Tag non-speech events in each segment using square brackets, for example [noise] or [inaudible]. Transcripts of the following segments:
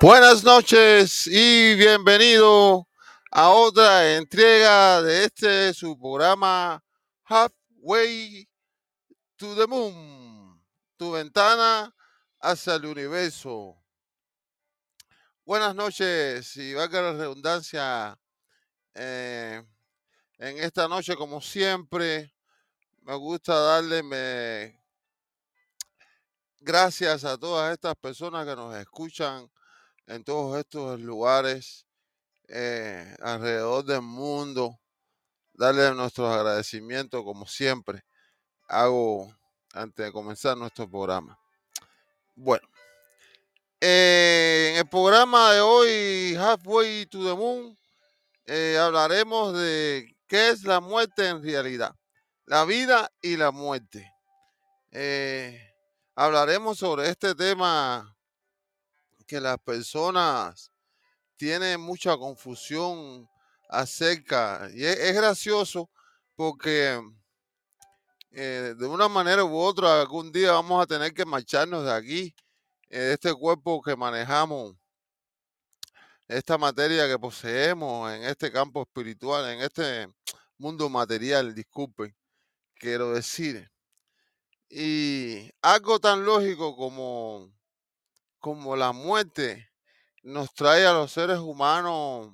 Buenas noches y bienvenido a otra entrega de este su programa Halfway to the Moon, tu ventana hacia el universo. Buenas noches y valga la redundancia eh, en esta noche como siempre me gusta darle me- gracias a todas estas personas que nos escuchan en todos estos lugares eh, alrededor del mundo. Darle nuestros agradecimientos como siempre hago antes de comenzar nuestro programa. Bueno, eh, en el programa de hoy, Halfway to the Moon, eh, hablaremos de qué es la muerte en realidad, la vida y la muerte. Hablaremos sobre este tema que las personas tienen mucha confusión acerca, y es, gracioso porque eh, de una manera u otra algún día vamos a tener que marcharnos de aquí, eh, de este cuerpo que manejamos, esta materia que poseemos en este campo espiritual, en este mundo material, disculpen, quiero decir. Y algo tan lógico como, como la muerte nos trae a los seres humanos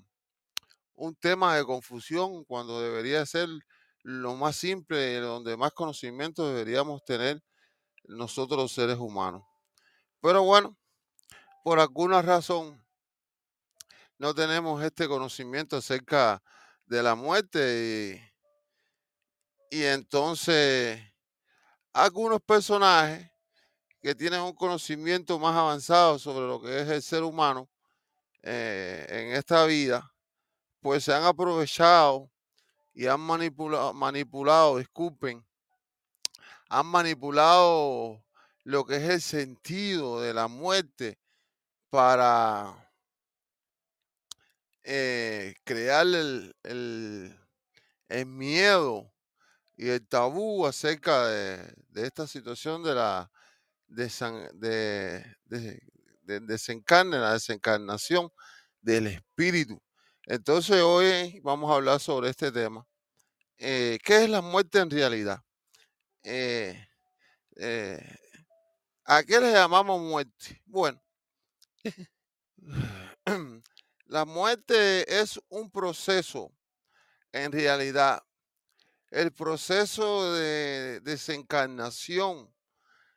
un tema de confusión cuando debería ser lo más simple, donde más conocimiento deberíamos tener nosotros los seres humanos. Pero bueno, por alguna razón no tenemos este conocimiento acerca de la muerte y, y entonces algunos personajes que tienen un conocimiento más avanzado sobre lo que es el ser humano eh, en esta vida, pues se han aprovechado y han manipulado, manipulado, disculpen, han manipulado lo que es el sentido de la muerte para eh, crear el, el- el miedo y el tabú acerca de, de esta situación de la de, de- del desencarne, la desencarnación del espíritu. Entonces hoy vamos a hablar sobre este tema. Eh, ¿qué es la muerte en realidad? Eh, eh, ¿a qué le llamamos muerte? Bueno, [clears throat] la muerte es un proceso, en realidad, el proceso de desencarnación,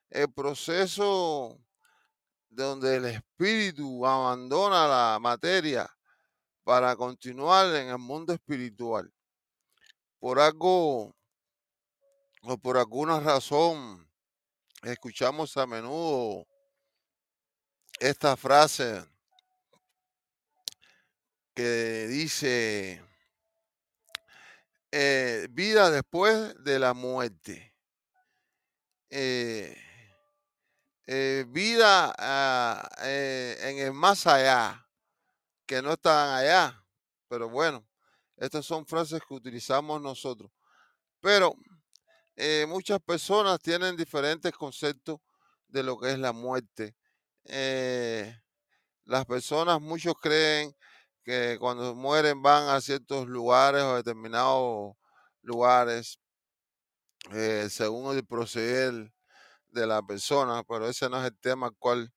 el proceso donde el espíritu abandona la materia para continuar en el mundo espiritual. Por algo o por alguna razón, escuchamos a menudo esta frase que dice, eh, vida después de la muerte. Eh, eh, vida ah, eh, en el más allá, que no están allá. Pero bueno, estas son frases que utilizamos nosotros. Pero eh, muchas personas tienen diferentes conceptos de lo que es la muerte. Las personas, muchos creen que cuando mueren van a ciertos lugares o determinados lugares según el proceder de la persona, pero ese no es el tema al cual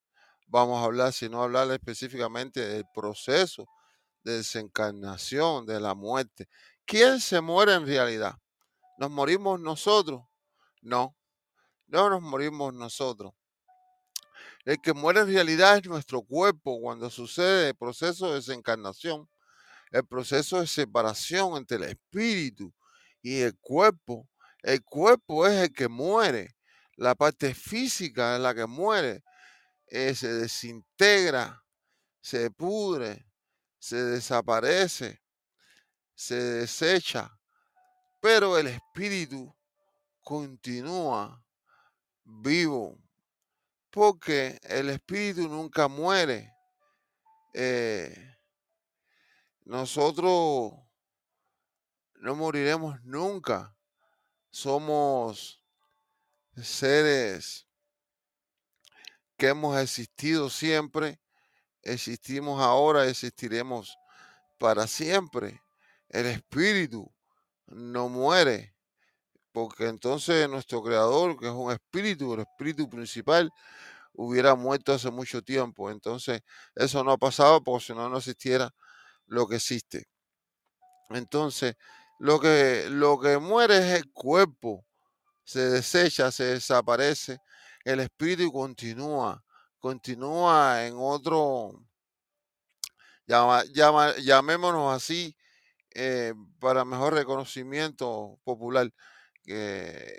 vamos a hablar, sino hablar específicamente del proceso de desencarnación, de la muerte. ¿Quién se muere en realidad? ¿Nos morimos nosotros? No, no nos morimos nosotros. El que muere en realidad es nuestro cuerpo cuando sucede el proceso de desencarnación, el proceso de separación entre el espíritu y el cuerpo. El cuerpo es el que muere, la parte física es la que muere, eh, se desintegra, se pudre, se desaparece, se desecha, pero el espíritu continúa vivo, porque el espíritu nunca muere. Eh, nosotros no moriremos nunca. Somos seres que hemos existido siempre existimos ahora, existiremos para siempre. El espíritu no muere, porque entonces nuestro creador, que es un espíritu, el espíritu principal, hubiera muerto hace mucho tiempo. Entonces, eso no ha pasado porque si no, no existiera lo que existe. Entonces, lo que, lo que muere es el cuerpo, se desecha, se desaparece, el espíritu continúa, continúa en otro, llamémonos así, eh, para mejor reconocimiento popular,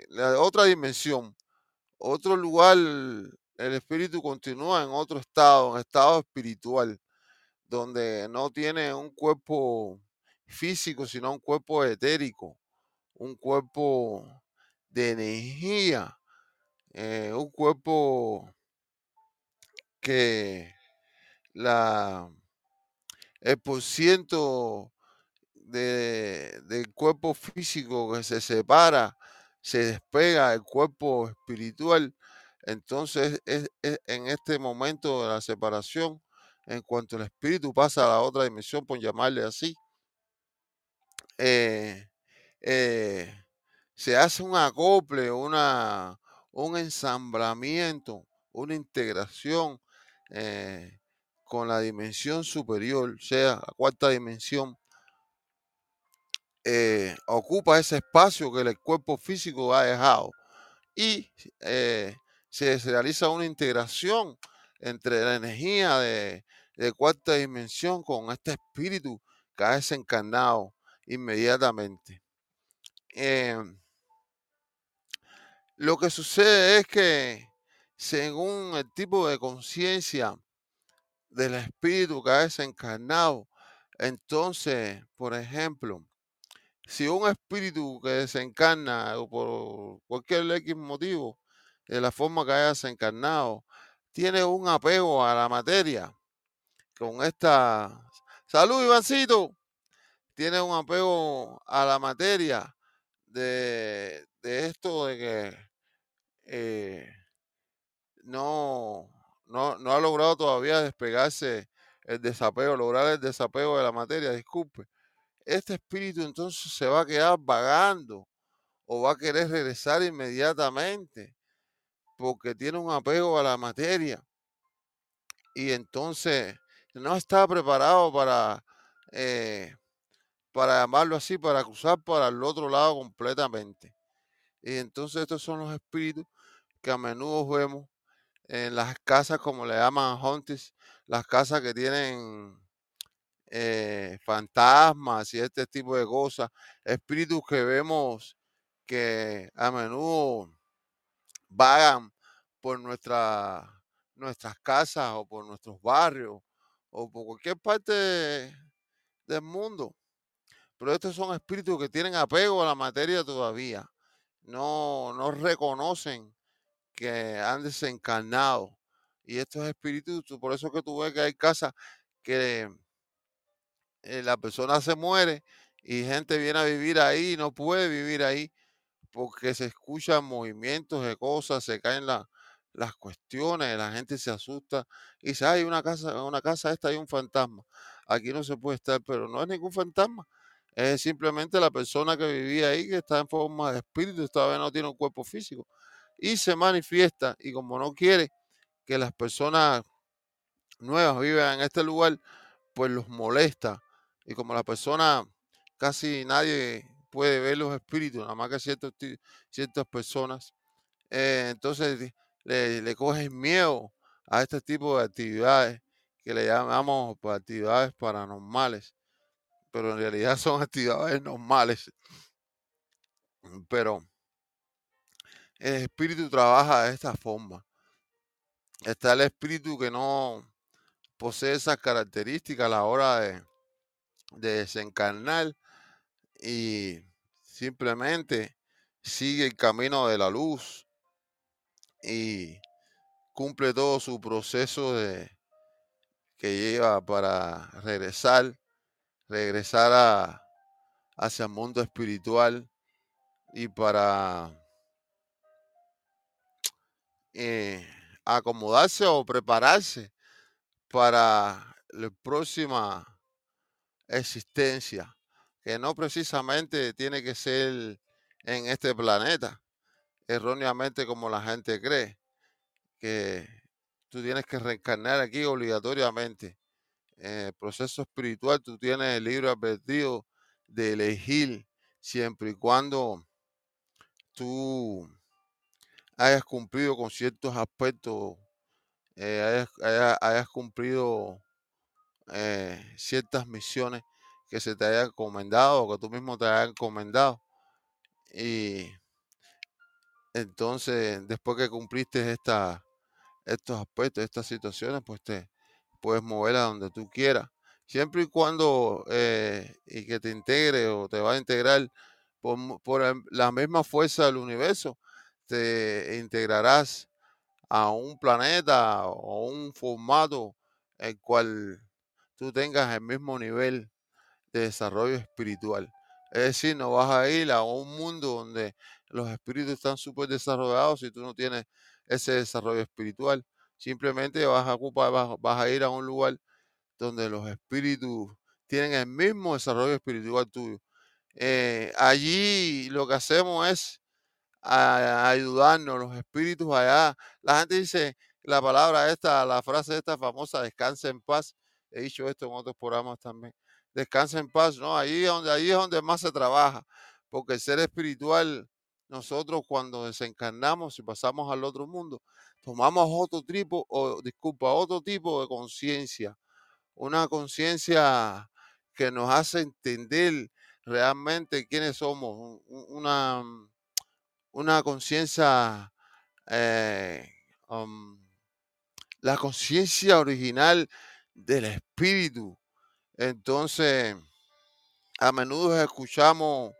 la otra dimensión, otro lugar, el espíritu continúa en otro estado, en estado espiritual, donde no tiene un cuerpo físico, sino un cuerpo etérico, un cuerpo de energía, eh, un cuerpo que la, el por ciento de, del cuerpo físico que se separa, se despega del cuerpo espiritual, entonces es, en este momento de la separación, en cuanto el espíritu pasa a la otra dimensión, por llamarle así, eh, eh, se hace un acople, una, un ensamblamiento, una integración eh, con la dimensión superior, sea la cuarta dimensión, ocupa ese espacio que el cuerpo físico ha dejado y se, realiza una integración entre la energía de, de cuarta dimensión con este espíritu que ha desencarnado inmediatamente. Em, lo que sucede es que según el tipo de conciencia del espíritu que ha desencarnado, entonces, por ejemplo, si un espíritu que desencarna o por cualquier X motivo, de la forma que haya desencarnado, tiene un apego a la materia, con esta... Salud, Ivancito tiene un apego a la materia de, esto de que eh, no, no, no, ha logrado todavía despegarse el desapego, lograr el desapego de la materia, disculpe. Este espíritu entonces se va a quedar vagando o va a querer regresar inmediatamente porque tiene un apego a la materia y entonces no está preparado para eh, para llamarlo así, para cruzar para el otro lado completamente. Y entonces estos son los espíritus que a menudo vemos en las casas, como le llaman haunted, las casas que tienen eh, fantasmas y este tipo de cosas, espíritus que vemos que a menudo vagan por nuestra, nuestras casas o por nuestros barrios o por cualquier parte del mundo. Pero estos son espíritus que tienen apego a la materia todavía. No, no reconocen que han desencarnado. Y estos espíritus, por eso que tú ves que hay casas que eh, la persona se muere y gente viene a vivir ahí y no puede vivir ahí porque se escuchan movimientos de cosas, se caen las cuestiones, la gente se asusta y dice, hay una casa, una casa esta hay un fantasma. Aquí no se puede estar, pero no es ningún fantasma es simplemente la persona que vivía ahí, que está en forma de espíritu, todavía no tiene un cuerpo físico. Y se manifiesta, y como no quiere que las personas nuevas vivan en este lugar, pues los molesta. Y como la persona, casi nadie puede ver los espíritus, nada más que ciertas personas, eh, entonces le, le cogen miedo a este tipo de actividades que le llamamos pues, actividades paranormales pero en realidad son [laughs] actividades normales. Pero el espíritu trabaja de esta forma. Está el espíritu que no posee esas características a la hora de, desencarnar y simplemente sigue el camino de la luz y cumple todo su proceso que lleva para regresar regresar a, hacia el mundo espiritual y para eh, acomodarse o prepararse para la próxima existencia, que no precisamente tiene que ser en este planeta, erróneamente como la gente cree, que tú tienes que reencarnar aquí obligatoriamente. El proceso espiritual tú tienes el libro advertido de elegir siempre y cuando tú hayas cumplido con ciertos aspectos, eh, hayas, cumplido eh, ciertas misiones que se te hayan encomendado o que tú mismo te hayas encomendado. Y entonces, después que cumpliste esta, estos aspectos, estas situaciones, pues te puedes mover a donde tú quieras. Siempre y cuando eh, y que te integre o te va a integrar por, por la misma fuerza del universo, te integrarás a un planeta o un formato el cual tú tengas el mismo nivel de desarrollo espiritual. Es decir, no vas a ir a un mundo donde los espíritus están súper desarrollados si tú no tienes ese desarrollo espiritual. Simplemente vas a ocupar, vas, a ir a un lugar donde los espíritus tienen el mismo desarrollo espiritual tuyo. Eh, allí lo que hacemos es ayudarnos, los espíritus allá. La gente dice la palabra esta, la frase esta famosa, descansa en paz. He dicho esto en otros programas también. Descansa en paz, ¿no? Ahí, donde, ahí es donde más se trabaja, porque el ser espiritual, nosotros cuando desencarnamos y pasamos al otro mundo, tomamos otro tipo, o disculpa, otro tipo de conciencia, una conciencia que nos hace entender realmente quiénes somos, una, una conciencia, eh, um, la conciencia original del espíritu. Entonces, a menudo escuchamos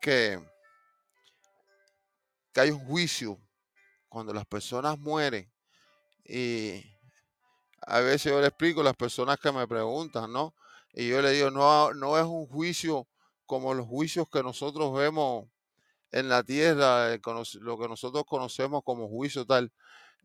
que, que hay un juicio cuando las personas mueren. Y a veces yo le explico a las personas que me preguntan, ¿no? Y yo le digo, no, no es un juicio como los juicios que nosotros vemos en la tierra, eh, lo que nosotros conocemos como juicio tal.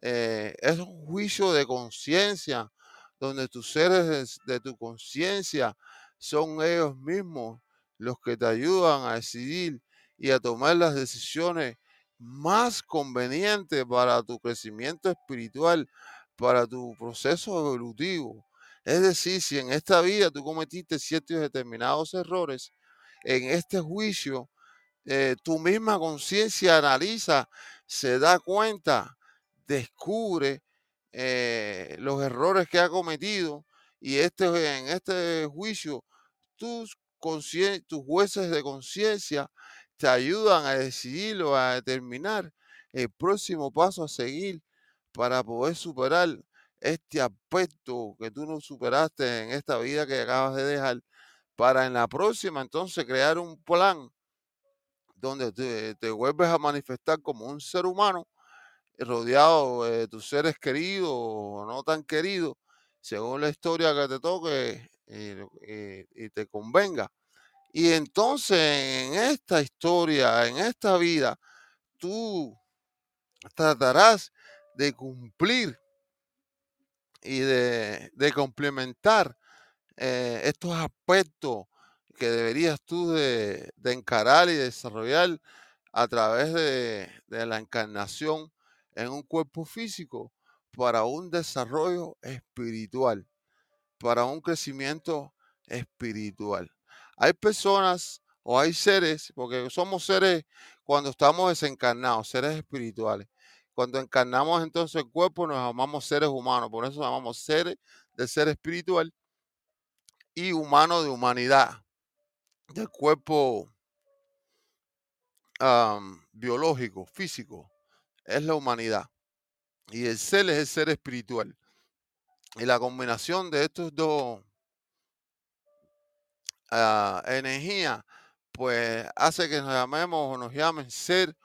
Eh, es un juicio de conciencia, donde tus seres de, de tu conciencia son ellos mismos los que te ayudan a decidir y a tomar las decisiones más conveniente para tu crecimiento espiritual, para tu proceso evolutivo. Es decir, si en esta vida tú cometiste ciertos determinados errores, en este juicio, eh, tu misma conciencia analiza, se da cuenta, descubre eh, los errores que ha cometido y este, en este juicio tus, tus jueces de conciencia te ayudan a decidir o a determinar el próximo paso a seguir para poder superar este aspecto que tú no superaste en esta vida que acabas de dejar, para en la próxima entonces crear un plan donde te, vuelves a manifestar como un ser humano rodeado de tus seres queridos o no tan queridos, según la historia que te toque y te convenga. Y entonces en esta historia, en esta vida, tú tratarás de cumplir y de, complementar eh, estos aspectos que deberías tú de, encarar y desarrollar a través de, de la encarnación en un cuerpo físico para un desarrollo espiritual, para un crecimiento espiritual. Hay personas o hay seres, porque somos seres cuando estamos desencarnados, seres espirituales. Cuando encarnamos entonces el cuerpo nos llamamos seres humanos, por eso llamamos seres de ser espiritual y humano de humanidad, del cuerpo biológico, físico, es la humanidad. Y el ser es el ser espiritual. Y la combinación de estos dos uh, energía, pues hace que nos llamemos o nos llamen ser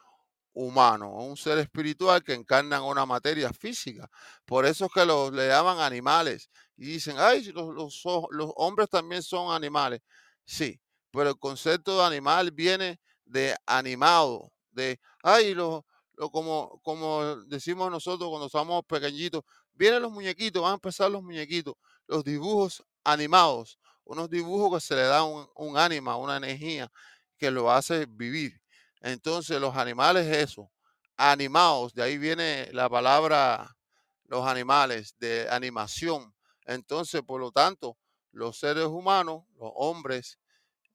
humano, un ser espiritual que encarna en una materia física. Por eso es que los le llaman animales. Y dicen, ay, los, los, los hombres también son animales. Sí, pero el concepto de animal viene de animado, de, ay, lo, lo, como, como decimos nosotros cuando somos pequeñitos, Vienen los muñequitos, van a empezar los muñequitos, los dibujos animados, unos dibujos que se le da un, ánima, una energía que lo hace vivir. Entonces los animales, eso, animados, de ahí viene la palabra los animales, de animación. Entonces, por lo tanto, los seres humanos, los hombres,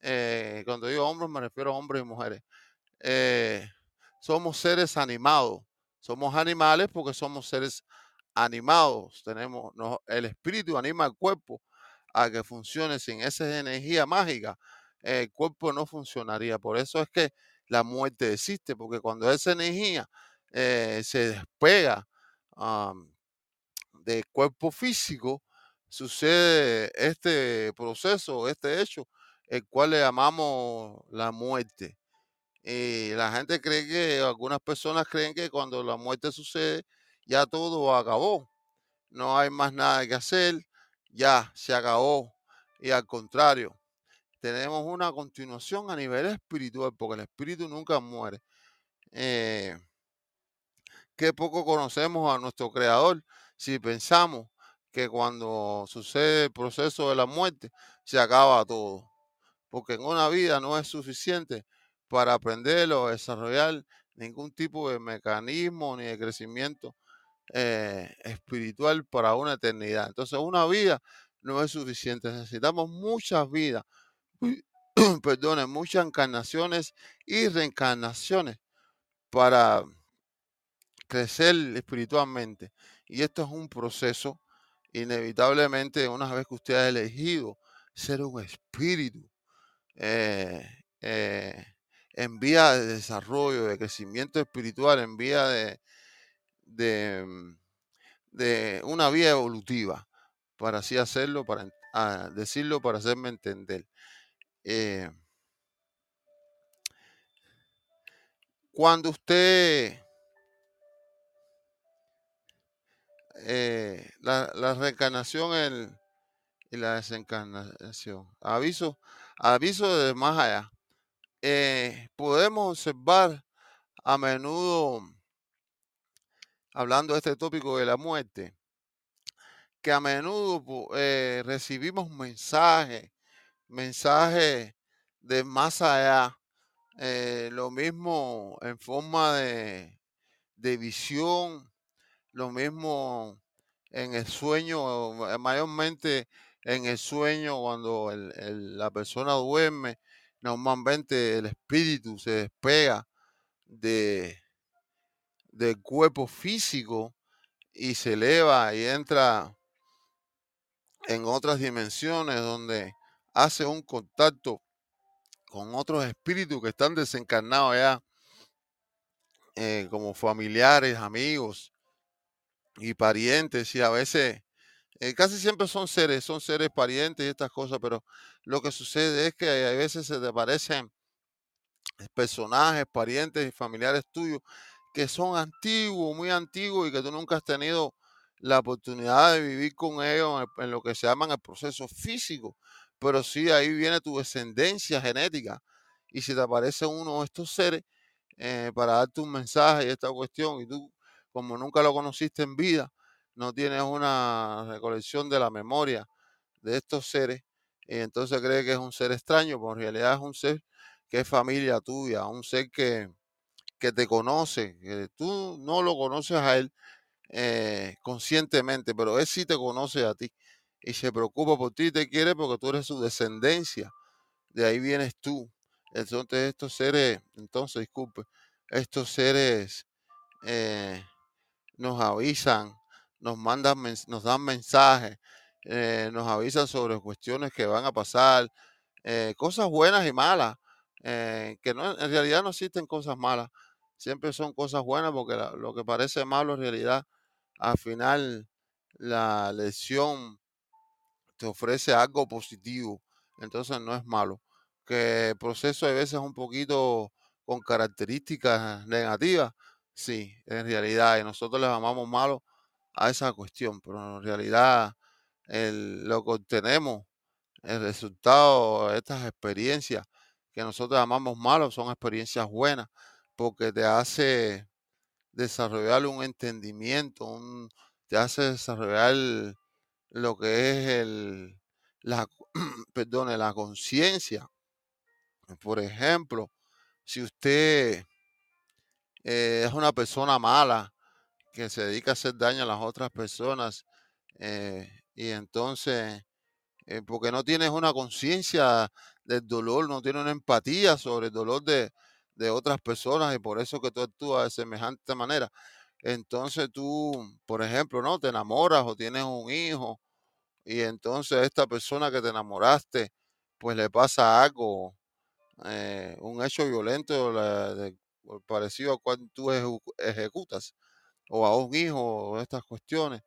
eh, cuando digo hombres me refiero a hombres y mujeres, eh, somos seres animados. Somos animales porque somos seres animados. Tenemos, el espíritu anima al cuerpo a que funcione sin esa energía mágica. El cuerpo no funcionaría. Por eso es que la muerte existe, porque cuando esa energía eh, se despega del cuerpo físico, sucede este proceso, este hecho, el cual le llamamos la muerte. Y la gente cree que, algunas personas creen que cuando la muerte sucede, ya todo acabó. No hay más nada que hacer, ya se acabó. Y al contrario, tenemos una continuación a nivel espiritual, porque el espíritu nunca muere. Eh, qué poco conocemos a nuestro creador si pensamos que cuando sucede el proceso de la muerte se acaba todo. Porque en una vida no es suficiente para aprender o desarrollar ningún tipo de mecanismo ni de crecimiento eh, espiritual para una eternidad. Entonces una vida no es suficiente. Necesitamos muchas vidas, [clears throat] perdón, muchas encarnaciones y reencarnaciones para crecer espiritualmente. Y esto es un proceso, inevitablemente, una vez que usted ha elegido ser un espíritu eh, eh, en vía de desarrollo, de crecimiento espiritual, en vía de, de, mm, una vía evolutiva, para así hacerlo, para ah, decirlo, para hacerme entender. Eh, cuando usted Eh, la, reencarnación y la desencarnación. Aviso, aviso de más allá. Eh, podemos observar a menudo, hablando de este tópico de la muerte, que a menudo eh, recibimos mensajes, mensajes de más allá, lo mismo en forma de, de visión, lo mismo en el sueño, eh, mayormente en el sueño cuando la persona duerme, normalmente el espíritu se despega de, del cuerpo físico y se eleva y entra en otras dimensiones donde hace un contacto con otros espíritus que están desencarnados ya, eh, como familiares, amigos, y parientes y a veces, eh, casi siempre son seres, son seres parientes y estas cosas, pero lo que sucede es que a veces se te aparecen personajes, parientes y familiares tuyos que son antiguos, muy antiguos y que tú nunca has tenido la oportunidad de vivir con ellos en, lo que se llama el proceso físico, pero sí ahí viene tu descendencia genética. Y si te aparece uno de estos seres eh, para darte un mensaje y esta cuestión y tú como nunca lo conociste en vida, no tienes una recolección de la memoria de estos seres, y entonces cree que es un ser extraño, pero en realidad es un ser que es familia tuya, un ser que, que te conoce, que tú no lo conoces a él eh, conscientemente, pero él sí te conoce a ti y se preocupa por ti y te quiere porque tú eres su descendencia. De ahí vienes tú. Entonces estos seres, entonces disculpe, estos seres eh, nos avisan, nos nos dan mensajes, eh, nos avisan sobre cuestiones que van a pasar, eh, cosas buenas y malas, eh, que en realidad no existen cosas malas, siempre son cosas buenas porque lo que parece malo en realidad, al final la lección te ofrece algo positivo, entonces no es malo. Que el proceso a veces es un poquito con características negativas, Sí, en realidad, y nosotros le llamamos malo a esa cuestión, pero en realidad lo que obtenemos, el resultado de estas experiencias que nosotros llamamos malos, son experiencias buenas, porque te hace desarrollar un entendimiento, un te hace desarrollar lo que es el, la, [clears throat] perdone, la conciencia. Por ejemplo, si usted eh, es una persona mala que se dedica a hacer daño a las otras personas eh, y entonces eh, porque no tienes una conciencia del dolor, no tienes una empatía sobre el dolor de, de otras personas y por eso que tú actúas de semejante manera. Entonces tú, por ejemplo, ¿no? Te enamoras o tienes un hijo y entonces esta persona que te enamoraste, pues le pasa algo, eh, un hecho violento parecido a cual tú ejecutas, o a un hijo, o estas cuestiones.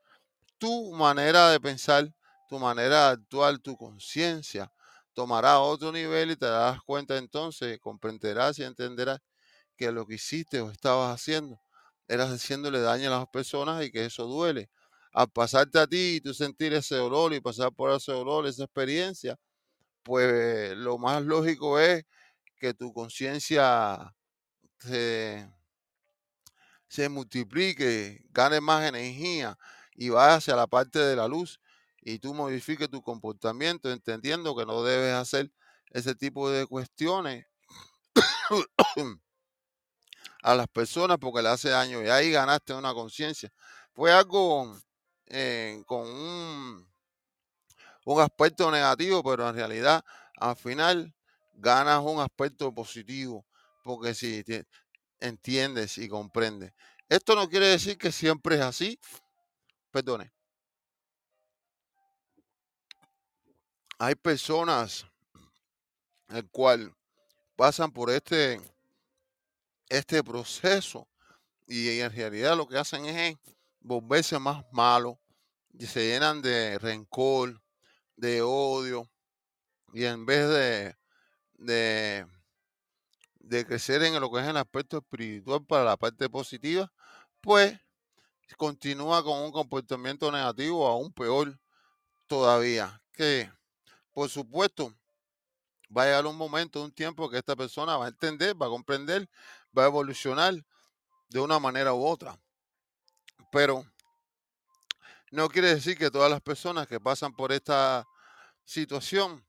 Tu manera de pensar, tu manera de actuar, tu conciencia tomará otro nivel y te darás cuenta entonces, comprenderás y entenderás que lo que hiciste o estabas haciendo eras haciéndole daño a las personas y que eso duele. Al pasarte a ti y tú sentir ese dolor y pasar por ese dolor, esa experiencia, pues lo más lógico es que tu conciencia se, se multiplique, gane más energía y vaya hacia la parte de la luz y tú modifiques tu comportamiento entendiendo que no debes hacer ese tipo de cuestiones [coughs] a las personas porque le hace daño y ahí ganaste una conciencia. Fue algo eh, con un, aspecto negativo, pero en realidad al final ganas un aspecto positivo porque si entiendes y comprendes. Esto no quiere decir que siempre es así. Perdone. Hay personas el cual pasan por este este proceso y en realidad lo que hacen es volverse más malos y se llenan de rencor, de odio y en vez de, de, de crecer en lo que es el aspecto espiritual para la parte positiva, pues continúa con un comportamiento negativo aún peor todavía. Que por supuesto va a llegar un momento, un tiempo que esta persona va a entender, va a comprender va a evolucionar de una manera u otra. Pero no quiere decir que todas las personas que pasan por esta situación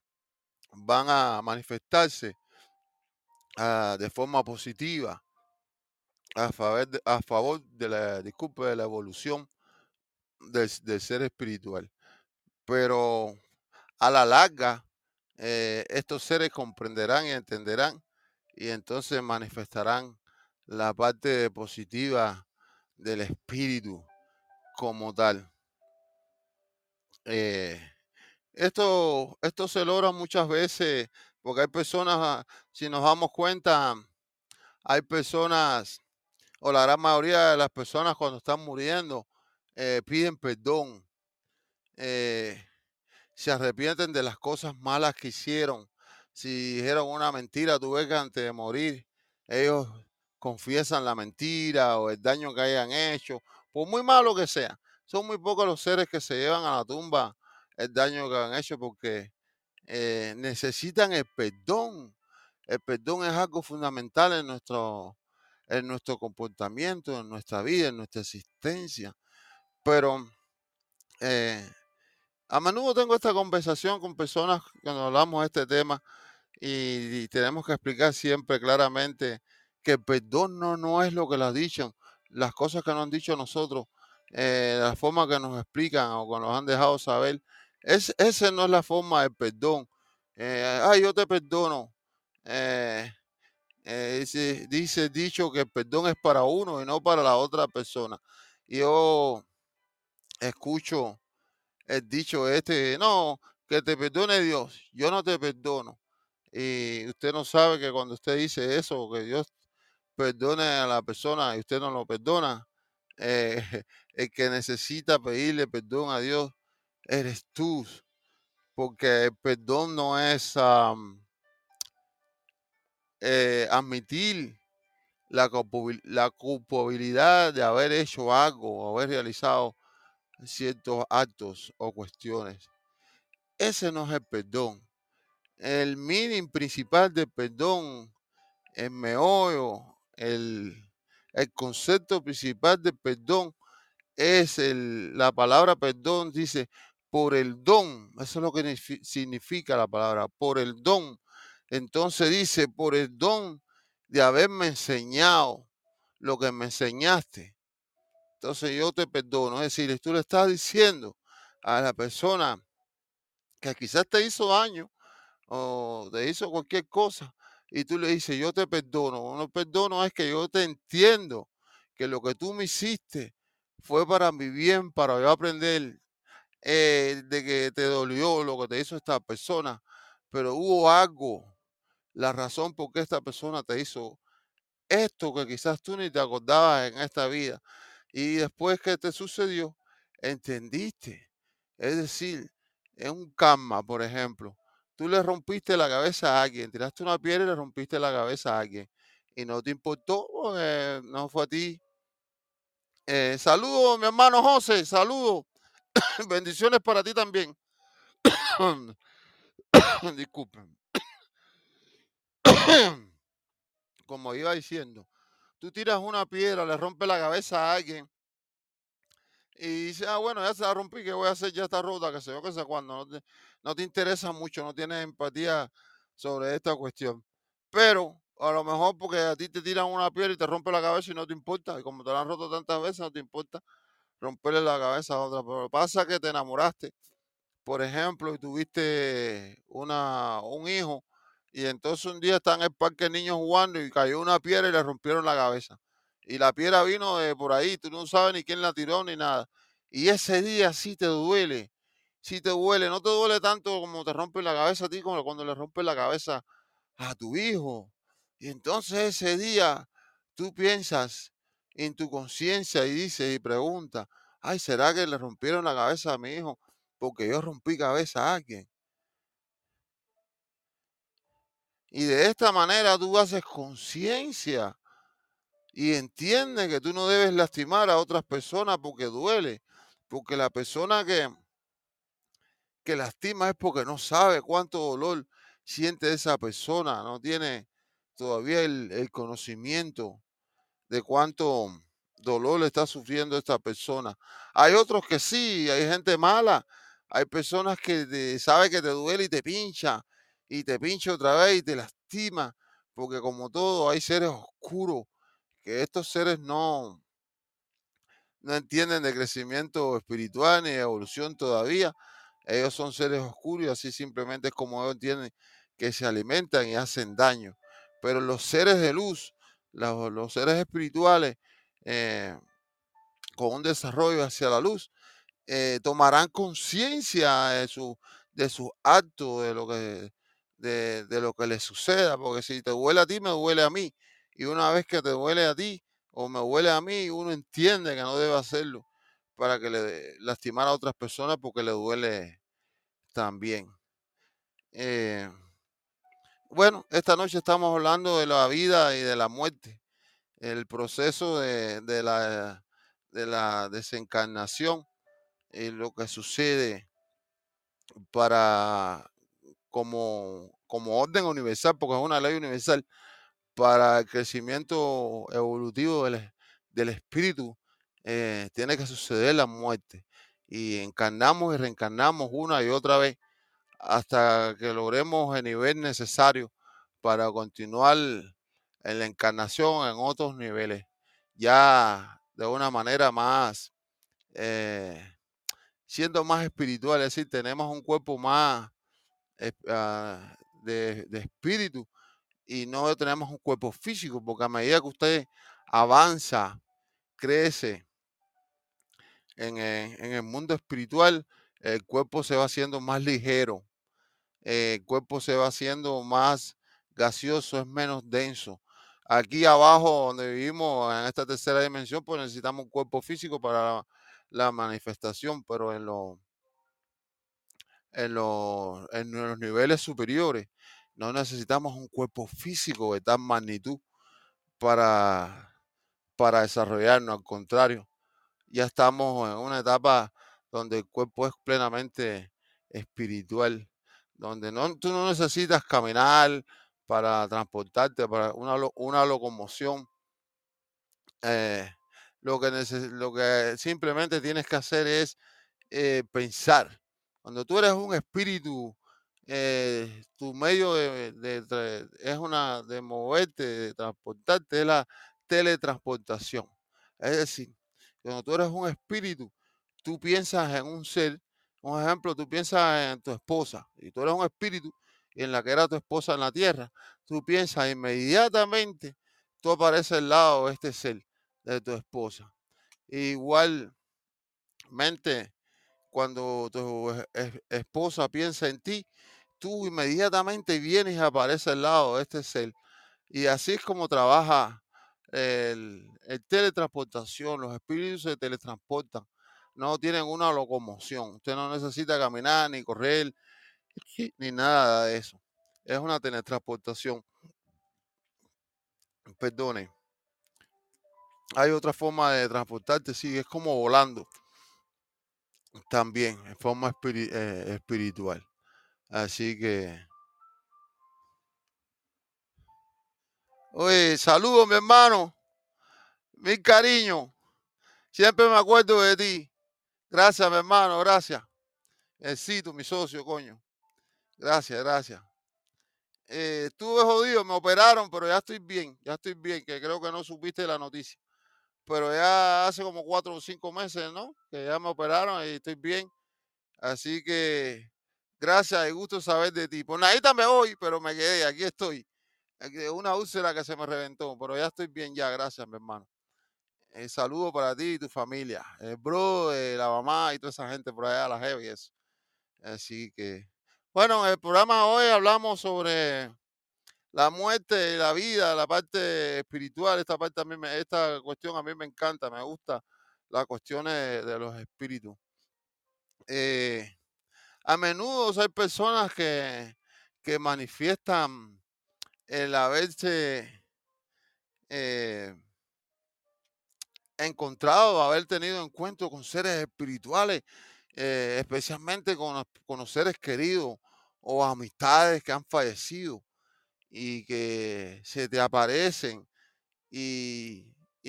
van a manifestarse ah, de forma positiva a favor de, la disculpa de la evolución del, ser espiritual. Pero a la larga, eh, estos seres comprenderán y entenderán y entonces manifestarán la parte positiva del espíritu como tal. Eh, esto, esto se logra muchas veces porque hay personas, si nos damos cuenta, hay personas, o la gran mayoría de las personas cuando están muriendo, eh, piden perdón, se arrepienten de las cosas malas que hicieron, si dijeron una mentira, tú ves que antes de morir ellos confiesan la mentira o el daño que hayan hecho, por muy malo que sea. Son muy pocos los seres que se llevan a la tumba el daño que han hecho porque eh, necesitan el perdón. El perdón es algo fundamental en nuestro, en nuestro comportamiento, en nuestra vida, en nuestra existencia. Pero eh, a menudo tengo esta conversación con personas cuando hablamos de este tema y, tenemos que explicar siempre claramente que el perdón no, no es lo que las dicho, las cosas que nos han dicho nosotros, eh, la forma que nos explican o que nos han dejado saber, es, esa no es la forma del perdón. Eh, yo te perdono. Eh, dice, dice dicho que el perdón es para uno y no para la otra persona. Yo escucho el dicho este, no, que te perdone Dios, yo no te perdono. Y usted no sabe que cuando usted dice eso, que Dios perdone a la persona y usted no lo perdona, eh, [laughs] el que necesita pedirle perdón a Dios eres tú. Porque el perdón no es eh, admitir la, culpabilidad de haber hecho algo haber realizado ciertos actos o cuestiones. Ese no es el perdón el meaning principal del perdón, el meollo, el, el concepto principal del perdón es el, la palabra perdón, dice, por el don, eso es lo que significa la palabra, por el don. Entonces dice, por el don de haberme enseñado lo que me enseñaste. Entonces yo te perdono. Es decir, tú le estás diciendo a la persona que quizás te hizo daño o te hizo cualquier cosa y tú le dices, yo te perdono. No perdono es que yo te entiendo que lo que tú me hiciste fue para mi bien, para yo aprender eh, de que te dolió lo que te hizo esta persona, pero hubo algo, la razón por qué esta persona te hizo esto que quizás tú ni te acordabas en esta vida. Y después que te sucedió, entendiste. Es decir, en un karma, por ejemplo, tú le rompiste la cabeza a alguien, tiraste una piedra y le rompiste la cabeza a alguien. Y no te importó, no fue a ti. Eh, saludos, mi hermano José, saludos. [coughs] Bendiciones para ti también. [coughs] Disculpen. [coughs] Como iba diciendo, tú tiras una piedra, le rompes la cabeza a alguien y dices, ah, bueno, ya se la rompí, ¿qué voy a hacer? Ya está rota, que sé yo, que sé cuándo. No te, no te interesa mucho, no tienes empatía sobre esta cuestión. Pero a lo mejor porque a ti te tiran una piedra y te rompe la cabeza y no te importa, y como te la han roto tantas veces, no te importa romperle la cabeza a otra. Pero pasa que te enamoraste, por ejemplo, y tuviste una, un hijo, y entonces un día están en el parque niños jugando y cayó una piedra y le rompieron la cabeza. Y la piedra vino de por ahí, tú no sabes ni quién la tiró ni nada. Y ese día sí te duele, sí te duele, no te duele tanto como te rompe la cabeza a ti, como cuando le rompe la cabeza a tu hijo. Y entonces ese día tú piensas en tu conciencia y dices y preguntas, ay, ¿será que le rompieron la cabeza a mi hijo porque yo rompí cabeza a alguien? Y de esta manera tú haces conciencia y entiendes que tú no debes lastimar a otras personas porque duele. Porque la persona que, que lastima es porque no sabe cuánto dolor siente esa persona, no tiene todavía el, el conocimiento de cuánto dolor está sufriendo esta persona. Hay otros que sí, hay gente mala, hay personas que te, sabe que te duele y te pincha, y te pincha otra vez y te lastima, porque como todo hay seres oscuros, que estos seres no, no entienden de crecimiento espiritual ni de evolución todavía. Ellos son seres oscuros y así simplemente es como ellos entienden que se alimentan y hacen daño. Pero los seres de luz, los, seres espirituales, eh, con un desarrollo hacia la luz, eh, tomarán conciencia de, su, de sus actos, de lo, que, de, de lo que les suceda, porque si te duele a ti, me duele a mí. Y una vez que te duele a ti o me duele a mí, uno entiende que no debe hacerlo para que le lastimar a otras personas porque le duele también. Eh, bueno, esta noche estamos hablando de la vida y de la muerte, el proceso de, la, de la desencarnación y lo que sucede para como, como orden universal, porque es una ley universal, para el crecimiento evolutivo del, del espíritu, eh, tiene que suceder la muerte. Y encarnamos y reencarnamos una y otra vez hasta que logremos el nivel necesario para continuar en la encarnación en otros niveles, ya de una manera más, eh, siendo más espiritual, es decir, tenemos un cuerpo más ah, de, espíritu y no tenemos un cuerpo físico, porque a medida que usted avanza, crece en el mundo espiritual, el cuerpo se va haciendo más ligero, el cuerpo se va haciendo más gaseoso, es menos denso. Aquí abajo, donde vivimos, en esta tercera dimensión, pues necesitamos un cuerpo físico para la, manifestación, pero en, los en, en los niveles superiores no necesitamos un cuerpo físico de tal magnitud para, para desarrollarnos, al contrario, ya estamos en una etapa donde el cuerpo es plenamente espiritual donde no, tú no necesitas caminar para transportarte, para una, una locomoción. Eh, lo que, lo que simplemente tienes que hacer es eh, pensar. Cuando tú eres un espíritu, eh, tu medio de, es una de moverte, de transportarte, es la teletransportación. Es decir, cuando tú eres un espíritu, tú piensas en un ser, un ejemplo, tú piensas en tu esposa, y tú eres un espíritu, en la que era tu esposa en la tierra, tú piensas inmediatamente, tú apareces al lado de este ser, de tu esposa. Igualmente, cuando tu esposa piensa en ti, tú inmediatamente vienes y apareces al lado de este ser. Y así es como trabaja el, teletransportación. Los espíritus se teletransportan. No tienen una locomoción. Usted no necesita caminar ni correr [laughs] ni nada de eso. Es una teletransportación. Perdone. Hay otra forma de transportarte, sí, es como volando también en forma eh, espiritual. Así que... Oye, saludos mi hermano, mi cariño. Siempre me acuerdo de ti. Gracias, mi hermano, gracias. Necesito mi socio, coño. Gracias, gracias. Eh, estuve jodido, me operaron, pero ya estoy bien, ya estoy bien, que creo que no supiste la noticia pero ya hace como cuatro o cinco meses, ¿no? Que ya me operaron y estoy bien. Así que gracias y gusto saber de ti. Por nadita me voy, pero me quedé, aquí estoy. Una úlcera que se me reventó, pero ya estoy bien ya, gracias, mi hermano. Eh, saludo para ti y tu familia, el bro, eh, la mamá y toda esa gente por allá, la jefe eso. Así que, bueno, en el programa hoy hablamos sobre la muerte, la vida, la parte espiritual, esta parte también esta cuestión a mí me encanta, me gusta las cuestiones de los espíritus. Eh, a menudo hay personas que, que manifiestan el haberse eh, encontrado, haber tenido encuentro con seres espirituales, eh, especialmente con, con los seres queridos o amistades que han fallecido y que se te aparecen y,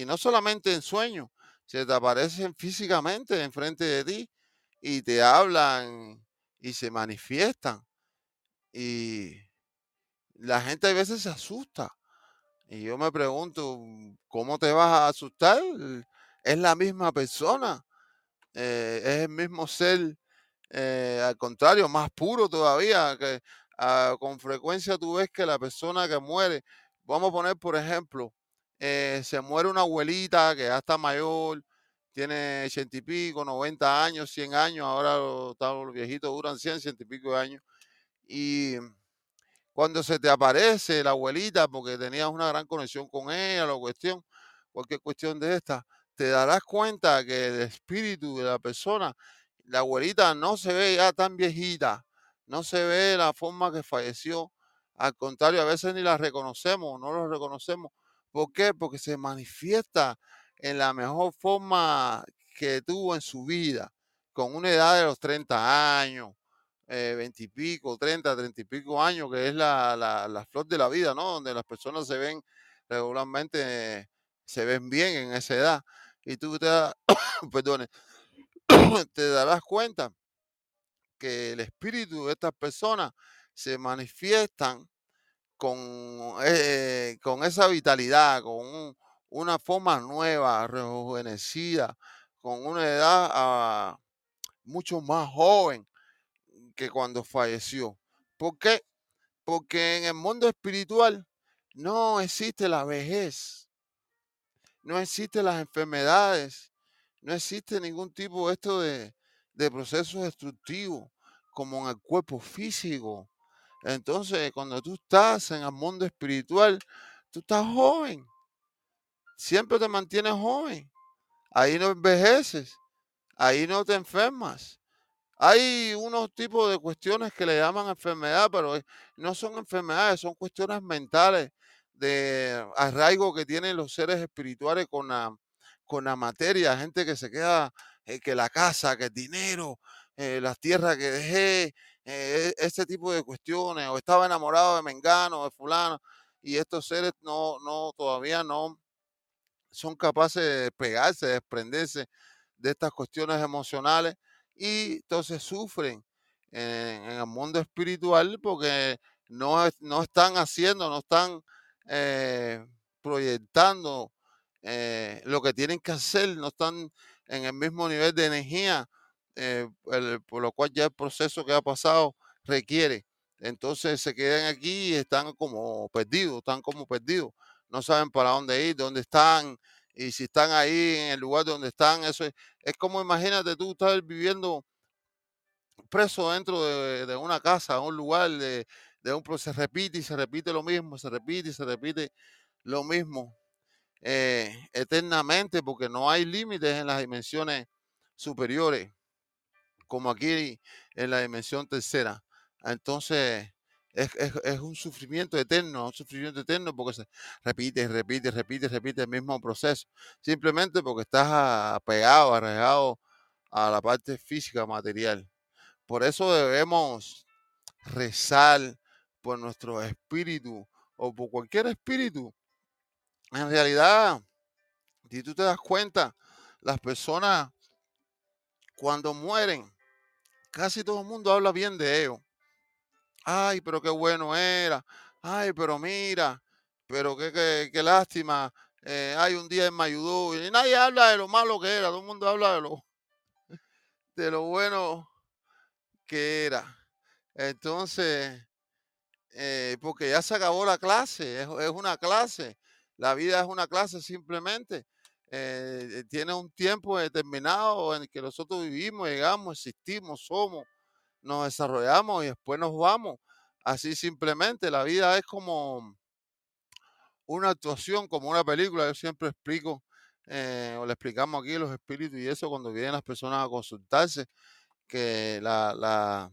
no solamente en sueños, se te aparecen físicamente enfrente de ti y te hablan y se manifiestan. Y la gente a veces se asusta. Y yo me pregunto, ¿cómo te vas a asustar? Es la misma persona, eh, es el mismo ser, eh, al contrario, más puro todavía, que Ah, con frecuencia tú ves que la persona que muere, vamos a poner por ejemplo, eh, se muere una abuelita que ya está mayor, tiene ochenta y pico, 90 años, 100 años, ahora los, los viejitos duran 100, ciento y pico de años. Y cuando se te aparece la abuelita, porque tenías una gran conexión con ella, la cuestión, cualquier cuestión de esta, te darás cuenta que el espíritu de la persona, la abuelita no se ve ya tan viejita, no se ve la forma que falleció. Al contrario, a veces ni la reconocemos, no lo reconocemos. ¿Por qué? Porque se manifiesta en la mejor forma que tuvo en su vida, con una edad de los 30 años, eh, 20 y pico, 30, 30 y pico años, que es la, la, flor de la vida, ¿no? Donde las personas se ven regularmente, se ven bien en esa edad. Y tú te, [coughs] perdone, [coughs] te darás cuenta que el espíritu de estas personas se manifiestan con, eh, con esa vitalidad, con una forma nueva, rejuvenecida, con una edad ah, mucho más joven que cuando falleció. ¿Por qué? Porque en el mundo espiritual no existe la vejez, no existen las enfermedades, no existe ningún tipo de esto de, de procesos destructivos como en el cuerpo físico. Entonces, cuando tú estás en el mundo espiritual, tú estás joven. Siempre te mantienes joven. Ahí no envejeces. Ahí no te enfermas. Hay unos tipos de cuestiones que le llaman enfermedad, pero no son enfermedades, son cuestiones mentales de arraigo que tienen los seres espirituales con la, con la materia. Gente que se queda eh, que la casa, que el dinero, eh, las tierras que dejé, eh, ese tipo de cuestiones, o estaba enamorado de Mengano, de fulano, y estos seres no, no, todavía no, son capaces de pegarse, de desprenderse de estas cuestiones emocionales y entonces sufren en, el mundo espiritual porque no, no están haciendo, no están eh, proyectando eh, lo que tienen que hacer, no están en el mismo nivel de energía, eh, por lo cual ya el proceso que ha pasado requiere. Entonces se quedan aquí y están como perdidos, están como perdidos, no saben para dónde ir, dónde están, y si están ahí en el lugar donde están, eso es, es como imagínate tú estar viviendo preso dentro de, una casa, un lugar, de, de un se repite y se repite lo mismo, se repite y se repite lo mismo eh, eternamente porque no hay límites en las dimensiones superiores, como aquí en la dimensión tercera. Entonces, es, es, un sufrimiento eterno, un sufrimiento eterno porque se repite, repite, repite, repite el mismo proceso. Simplemente porque estás apegado, arraigado a la parte física, material. Por eso debemos rezar por nuestro espíritu o por cualquier espíritu. En realidad, si tú te das cuenta, las personas cuando mueren, casi todo el mundo habla bien de ellos. Ay, pero qué bueno era. Ay, pero mira, pero qué, qué, lástima. Eh, ay, un día él me ayudó. Y nadie habla de lo malo que era, todo el mundo habla de lo, [laughs] de lo bueno que era. Entonces, eh, porque ya se acabó la clase, es, una clase. La vida es una clase simplemente. Eh, tiene un tiempo determinado en el que nosotros vivimos, llegamos, existimos, somos, nos desarrollamos y después nos vamos. Así simplemente, la vida es como una actuación, como una película. Yo siempre explico, eh, o le explicamos aquí los espíritus y eso cuando vienen las personas a consultarse, que la, la,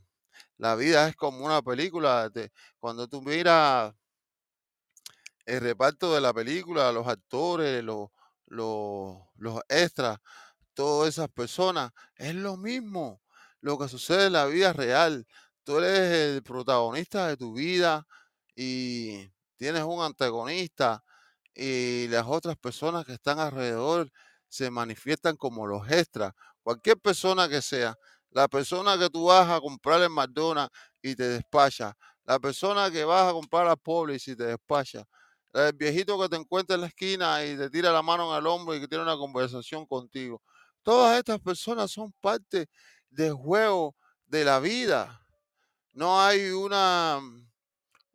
la vida es como una película. cuando tú miras el reparto de la película, los actores, los, los, los extras, todas esas personas, es lo mismo lo que sucede en la vida real. Tú eres el protagonista de tu vida y tienes un antagonista y las otras personas que están alrededor se manifiestan como los extras. Cualquier persona que sea, la persona que tú vas a comprar en McDonald's y te despacha, la persona que vas a comprar a Publix y te despacha, el viejito que te encuentra en la esquina y te tira la mano en el hombro y que tiene una conversación contigo. Todas estas personas son parte del juego de la vida. No hay una,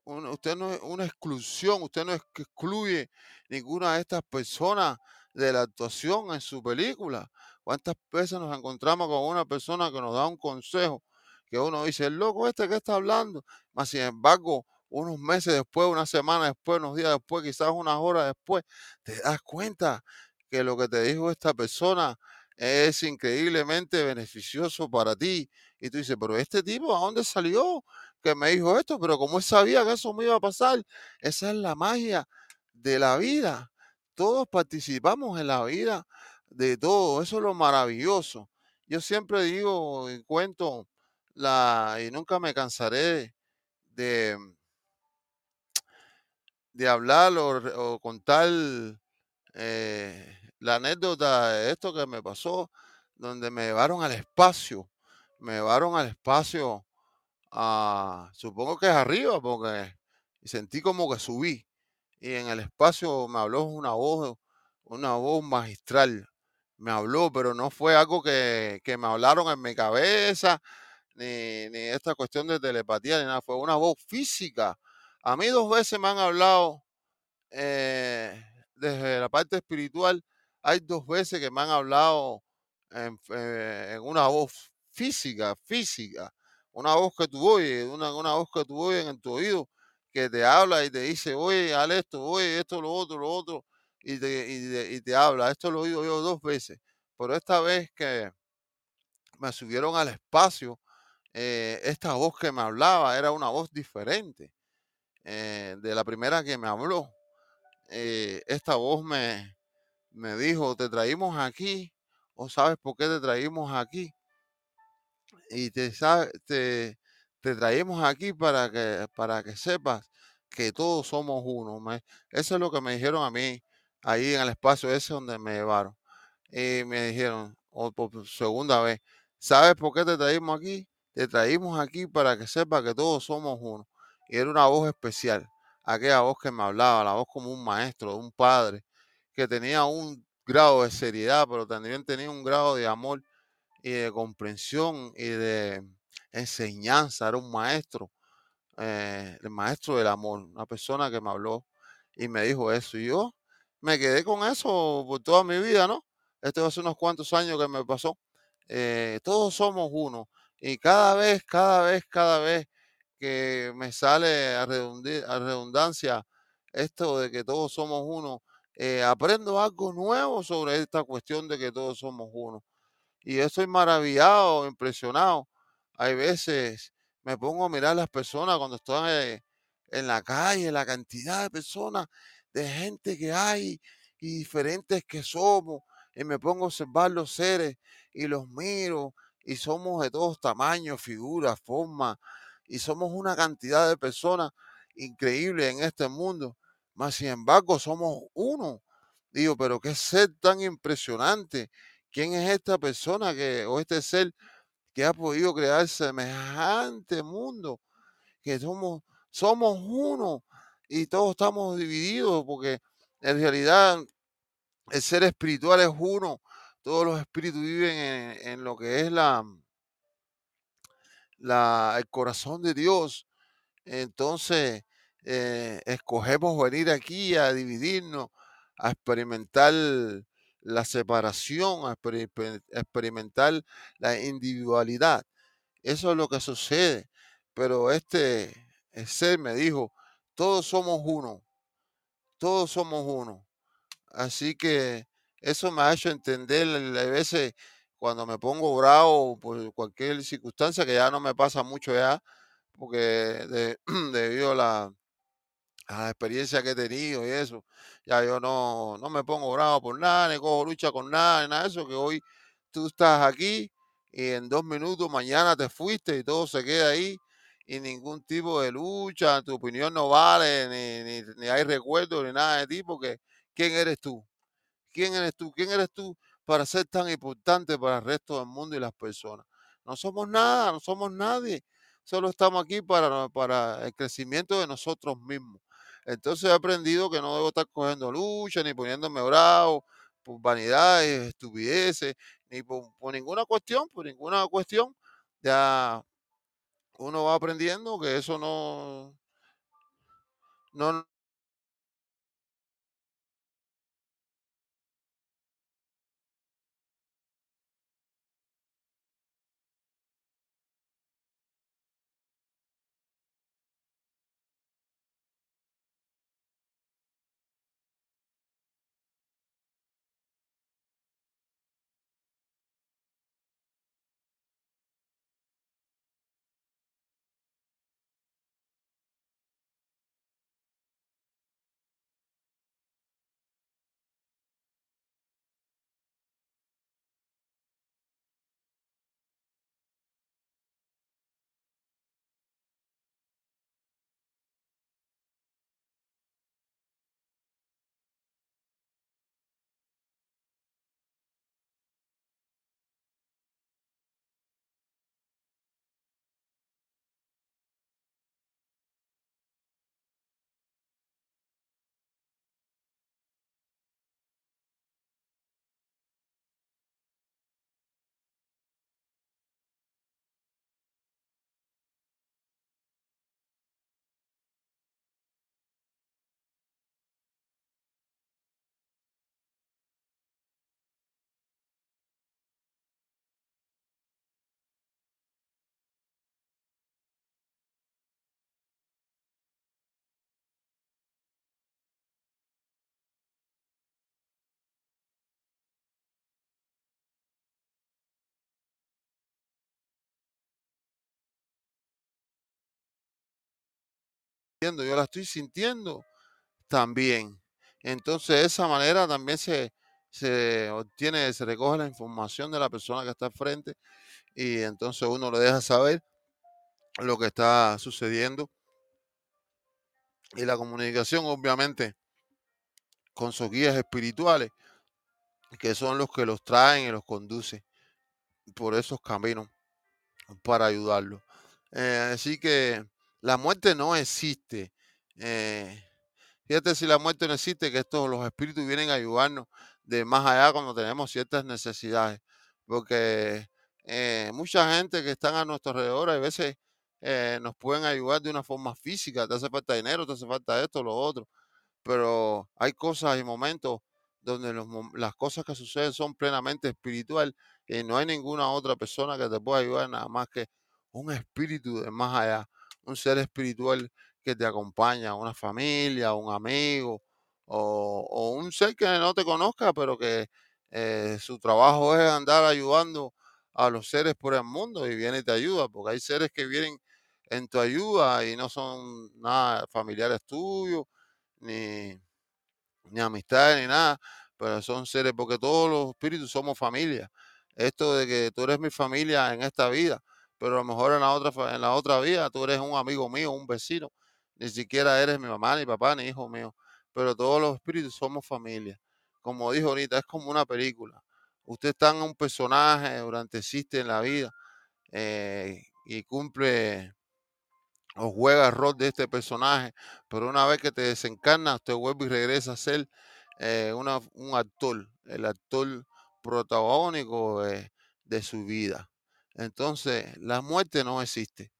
usted no una exclusión, usted no excluye ninguna de estas personas de la actuación en su película. ¿Cuántas veces nos encontramos con una persona que nos da un consejo que uno dice, el loco este que está hablando? Más sin embargo, unos meses después, una semana después, unos días después, quizás unas horas después, te das cuenta que lo que te dijo esta persona es increíblemente beneficioso para ti. Y tú dices, pero este tipo, ¿a dónde salió? Que me dijo esto, pero como él sabía que eso me iba a pasar, esa es la magia de la vida. Todos participamos en la vida de todo. Eso es lo maravilloso. Yo siempre digo y cuento la, y nunca me cansaré de, de hablar o, contar eh, la anécdota de esto que me pasó, donde me llevaron al espacio. Me llevaron al espacio, a, supongo que es arriba, porque sentí como que subí. Y en el espacio me habló una voz, una voz magistral me habló, pero no fue algo que, me hablaron en mi cabeza, ni, esta cuestión de telepatía, ni nada, fue una voz física. A mí dos veces me han hablado eh, desde la parte espiritual, hay dos veces que me han hablado en, eh, una voz física, física, una voz que tú oyes, una, una voz que tú oyes en tu oído, que te habla y te dice, oye, haz esto, oye, esto, lo otro, lo otro y te, y te habla. Esto lo he oído yo dos veces, pero esta vez que me subieron al espacio, eh, esta voz que me hablaba era una voz diferente eh, de la primera que me habló. Eh, esta voz me, me dijo, te traímos aquí, o sabes por qué te traímos aquí. Y te, te, te traímos aquí para que, para que sepas que todos somos uno. eso es lo que me dijeron a mí ahí en el espacio ese donde me llevaron. Y me dijeron, o por segunda vez, ¿sabes por qué te traímos aquí? Te traímos aquí para que sepas que todos somos uno. Y era una voz especial, aquella voz que me hablaba, la voz como un maestro, un padre, que tenía un grado de seriedad, pero también tenía un grado de amor y de comprensión y de enseñanza. Era un maestro, eh, el maestro del amor, una persona que me habló y me dijo eso. Y yo me quedé con eso por toda mi vida, ¿no? Esto hace unos cuantos años que me pasó. Eh, todos somos uno. Y cada vez, cada vez, cada vez que me sale a, redundancia esto de que todos somos uno, eh, aprendo algo nuevo sobre esta cuestión de que todos somos uno. Y estoy maravillado, impresionado. Hay veces me pongo a mirar a las personas cuando están eh, en la calle, la cantidad de personas, de gente que hay y diferentes que somos. Y me pongo a observar los seres y los miro y somos de todos tamaños, figuras, formas. Y somos una cantidad de personas increíbles en este mundo. Más sin embargo, somos uno. Digo, pero qué ser tan impresionante. ¿Quién es esta persona que, o este ser que ha podido crear semejante mundo? Que somos, somos uno y todos estamos divididos porque en realidad el ser espiritual es uno. Todos los espíritus viven en, lo que es la, el corazón de Dios. Entonces, eh, escogemos venir aquí a dividirnos, a experimentar la separación, a experimentar la individualidad. Eso es lo que sucede. Pero este ser me dijo, todos somos uno, todos somos uno. Así que eso me ha hecho entender a veces cuando me pongo bravo por cualquier circunstancia, que ya no me pasa mucho ya, porque [clears throat] debido a la, a experiencia que he tenido y eso, ya yo no, no me pongo bravo por nada, ni cojo lucha con nada, ni nada de eso, que hoy tú estás aquí y en dos minutos mañana te fuiste y todo se queda ahí y ningún tipo de lucha, tu opinión no vale, ni, ni, ni hay recuerdo ni nada de ti, porque ¿quién eres tú? ¿Quién eres tú? ¿Quién eres tú para ser tan importante para el resto del mundo y las personas? No somos nada, no somos nadie. Solo estamos aquí para, el crecimiento de nosotros mismos. Entonces he aprendido que no debo estar cogiendo lucha, ni poniéndome bravo por vanidades, estupideces, ni por, ninguna cuestión, por ninguna cuestión. Ya uno va aprendiendo que eso no, no yo la estoy sintiendo también. Entonces, de esa manera también se, se obtiene, se recoge la información de la persona que está al frente y entonces uno le deja saber lo que está sucediendo. Y la comunicación, obviamente, con sus guías espirituales, que son los que los traen y los conducen por esos caminos para ayudarlos. Eh, así que la muerte no existe. Eh, fíjate si la muerte no existe, que estos los espíritus vienen a ayudarnos de más allá cuando tenemos ciertas necesidades. Porque eh, mucha gente que están a nuestro alrededor a veces nos pueden ayudar de una forma física. Te hace falta dinero, te hace falta esto, lo otro. Pero hay cosas y momentos donde las cosas que suceden son plenamente espiritual y no hay ninguna otra persona que te pueda ayudar nada más que un espíritu de más allá, un ser espiritual que te acompaña, una familia, un amigo o, un ser que no te conozca, pero que eh, su trabajo es andar ayudando a los seres por el mundo y viene y te ayuda, porque hay seres que vienen en tu ayuda y no son nada familiares tuyos, ni, ni amistades, ni nada, pero son seres, porque todos los espíritus somos familia. Esto de que tú eres mi familia en esta vida, pero a lo mejor en la otra, en la otra vida tú eres un amigo mío, un vecino, ni siquiera eres mi mamá, ni papá, ni hijo mío, pero todos los espíritus somos familia. Como dijo ahorita, es como una película. Usted está en un personaje durante existe en la vida eh, y cumple o juega el rol de este personaje, pero una vez que te desencarna, usted vuelve y regresa a ser eh, un actor, el actor protagónico de su vida. Entonces, la muerte no existe.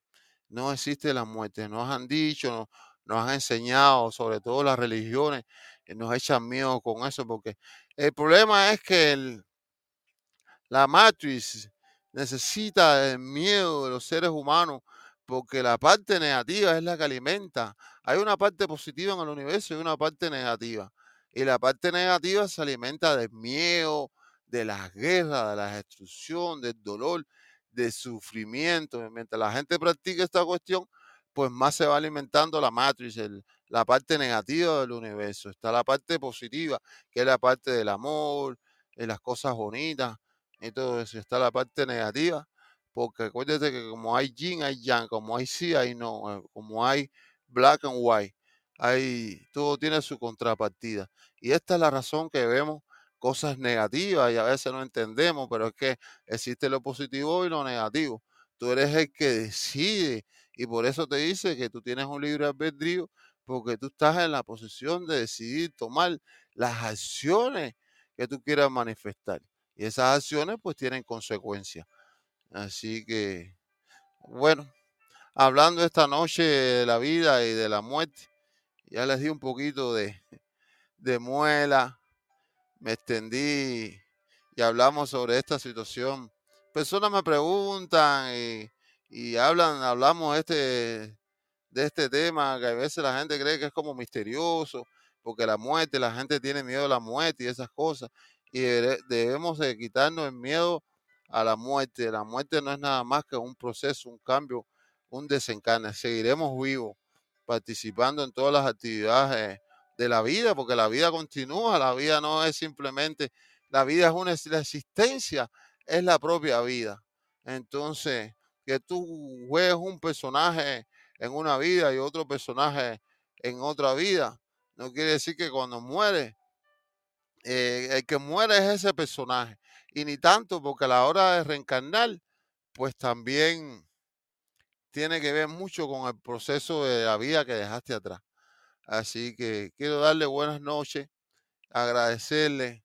No existe la muerte. Nos han dicho, nos, han enseñado, sobre todo las religiones, nos echan miedo con eso, porque el problema es que la matriz necesita el miedo de los seres humanos porque la parte negativa es la que alimenta. Hay una parte positiva en el universo y una parte negativa. Y la parte negativa se alimenta del miedo, de las guerras, de la destrucción, del dolor, del sufrimiento. Mientras la gente practica esta cuestión, pues más se va alimentando la matriz, la parte negativa del universo. Está la parte positiva, que es la parte del amor, de las cosas bonitas y todo eso. Está la parte negativa, porque acuérdate que como hay yin, hay yang, como hay sí, hay no, eh, como hay black and white, hay, todo tiene su contrapartida. Y esta es la razón que vemos cosas negativas y a veces no entendemos, pero es que existe lo positivo y lo negativo. Tú eres el que decide y por eso te dice que tú tienes un libre albedrío porque tú estás en la posición de decidir tomar las acciones que tú quieras manifestar. Y esas acciones pues tienen consecuencias. Así que, bueno, hablando esta noche de la vida y de la muerte, ya les di un poquito de, de muela, me extendí y hablamos sobre esta situación. Personas me preguntan y, hablan, hablamos este, de este tema que a veces la gente cree que es como misterioso, porque la muerte, la gente tiene miedo a la muerte y esas cosas. Y debemos de quitarnos el miedo a la muerte. La muerte no es nada más que un proceso, un cambio, un desencarne. Seguiremos vivos, participando en todas las actividades de la vida, porque la vida continúa, la vida no es simplemente, la vida es una la existencia, es la propia vida. Entonces, que tú juegues un personaje en una vida y otro personaje en otra vida, no quiere decir que cuando muere, eh, el que muere es ese personaje. Y ni tanto, porque a la hora de reencarnar, pues también tiene que ver mucho con el proceso de la vida que dejaste atrás. Así que quiero darle buenas noches, agradecerle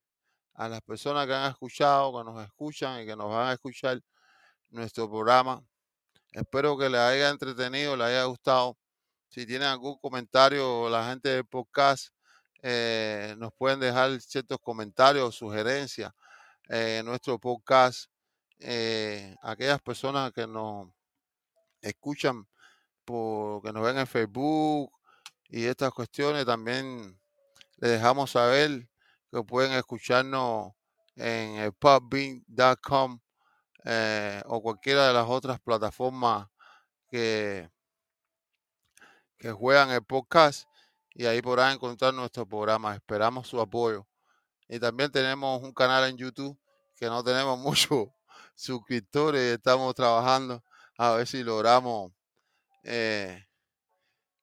a las personas que han escuchado, que nos escuchan y que nos van a escuchar nuestro programa. Espero que les haya entretenido, les haya gustado. Si tienen algún comentario, la gente del podcast eh, nos pueden dejar ciertos comentarios o sugerencias en nuestro podcast. Eh, aquellas personas que nos escuchan, por, que nos ven en Facebook y estas cuestiones también les dejamos saber que pueden escucharnos en pubbean.com eh, o cualquiera de las otras plataformas que, que juegan el podcast y ahí podrán encontrar nuestro programa. Esperamos su apoyo. Y también tenemos un canal en YouTube que no tenemos [laughs] muchos suscriptores. Estamos trabajando a ver si logramos eh,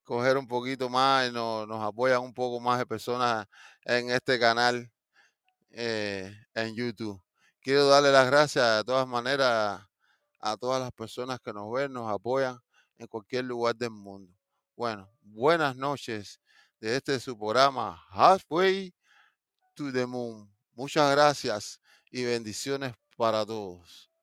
coger un poquito más y nos, apoyan un poco más de personas en este canal eh, en YouTube. Quiero darle las gracias de todas maneras a todas las personas que nos ven, nos apoyan en cualquier lugar del mundo. Bueno, buenas noches de este su programa Halfway to the Moon. Muchas gracias y bendiciones para todos.